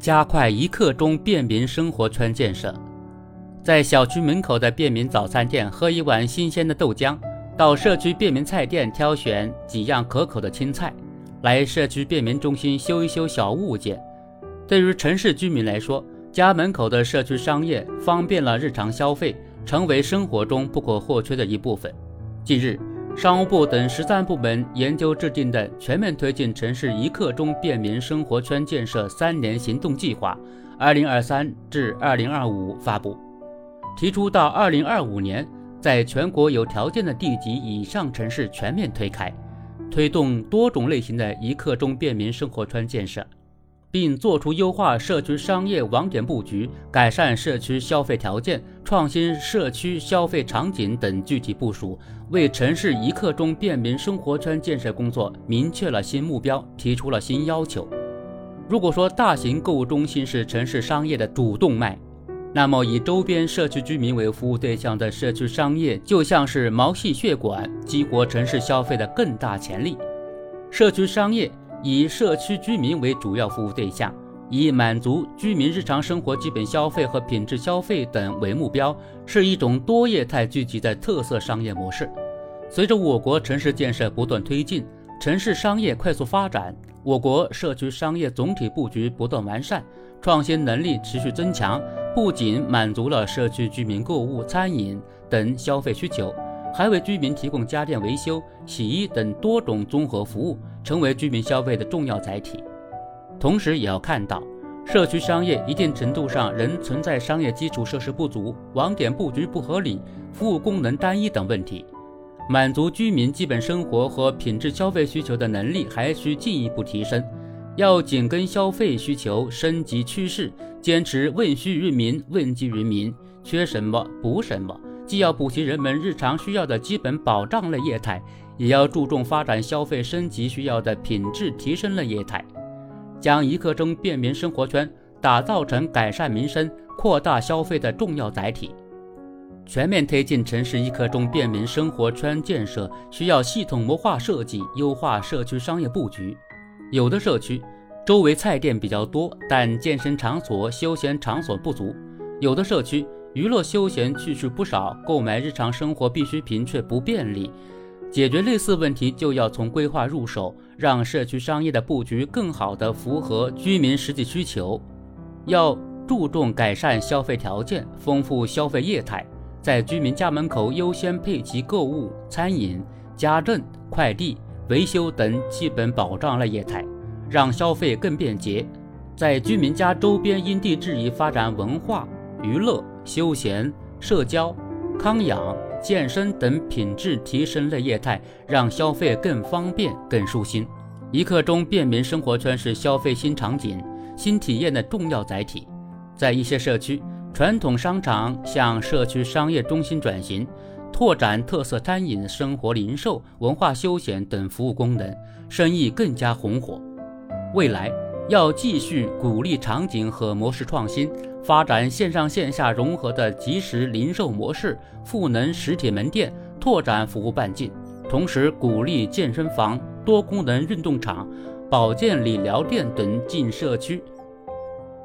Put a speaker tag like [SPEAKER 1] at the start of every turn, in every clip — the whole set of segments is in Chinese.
[SPEAKER 1] 加快一刻钟便民生活圈建设。在小区门口的便民早餐店喝一碗新鲜的豆浆，到社区便民菜店挑选几样可口的青菜，来社区便民中心修一修小物件。对于城市居民来说，家门口的社区商业方便了日常消费，成为生活中不可或缺的一部分。近日，商务部等十三部门研究制定的《全面推进城市一刻钟便民生活圈建设三年行动计划（二零二三至二零二五）》发布，提出到二零二五年，在全国有条件的地级以上城市全面推开，推动多种类型的一刻钟便民生活圈建设。并作出优化社区商业网点布局、改善社区消费条件、创新社区消费场景等具体部署，为城市一刻钟便民生活圈建设工作明确了新目标，提出了新要求。如果说大型购物中心是城市商业的主动脉，那么以周边社区居民为服务对象的社区商业就像是毛细血管，激活城市消费的更大潜力。社区商业。以社区居民为主要服务对象，以满足居民日常生活基本消费和品质消费等为目标，是一种多业态聚集的特色商业模式。随着我国城市建设不断推进，城市商业快速发展，我国社区商业总体布局不断完善，创新能力持续增强，不仅满足了社区居民购物、餐饮等消费需求。还为居民提供家电维修、洗衣等多种综合服务，成为居民消费的重要载体。同时，也要看到，社区商业一定程度上仍存在商业基础设施不足、网点布局不合理、服务功能单一等问题。满足居民基本生活和品质消费需求的能力还需进一步提升。要紧跟消费需求升级趋势，坚持问需于民、问计于民，缺什么补什么。既要补齐人们日常需要的基本保障类业态，也要注重发展消费升级需要的品质提升类业态，将一刻钟便民生活圈打造成改善民生、扩大消费的重要载体。全面推进城市一刻钟便民生活圈建设，需要系统谋划设计，优化社区商业布局。有的社区周围菜店比较多，但健身场所、休闲场所不足；有的社区。娱乐休闲去处不少，购买日常生活必需品却不便利。解决类似问题，就要从规划入手，让社区商业的布局更好地符合居民实际需求。要注重改善消费条件，丰富消费业态，在居民家门口优先配齐购物、餐饮、家政、快递、维修等基本保障类业态，让消费更便捷。在居民家周边因地制宜发展文化娱乐。休闲、社交、康养、健身等品质提升类业态，让消费更方便、更舒心。一刻钟便民生活圈是消费新场景、新体验的重要载体。在一些社区，传统商场向社区商业中心转型，拓展特色餐饮、生活零售、文化休闲等服务功能，生意更加红火。未来要继续鼓励场景和模式创新。发展线上线下融合的即时零售模式，赋能实体门店，拓展服务半径。同时，鼓励健身房、多功能运动场、保健理疗店等进社区，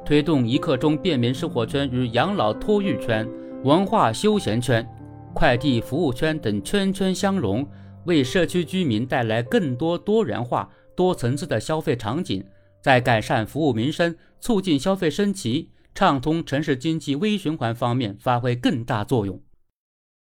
[SPEAKER 1] 推动一刻钟便民生活圈与养老托育圈、文化休闲圈、快递服务圈等圈圈相融，为社区居民带来更多多元化、多层次的消费场景，在改善服务民生、促进消费升级。畅通城市经济微循环方面发挥更大作用。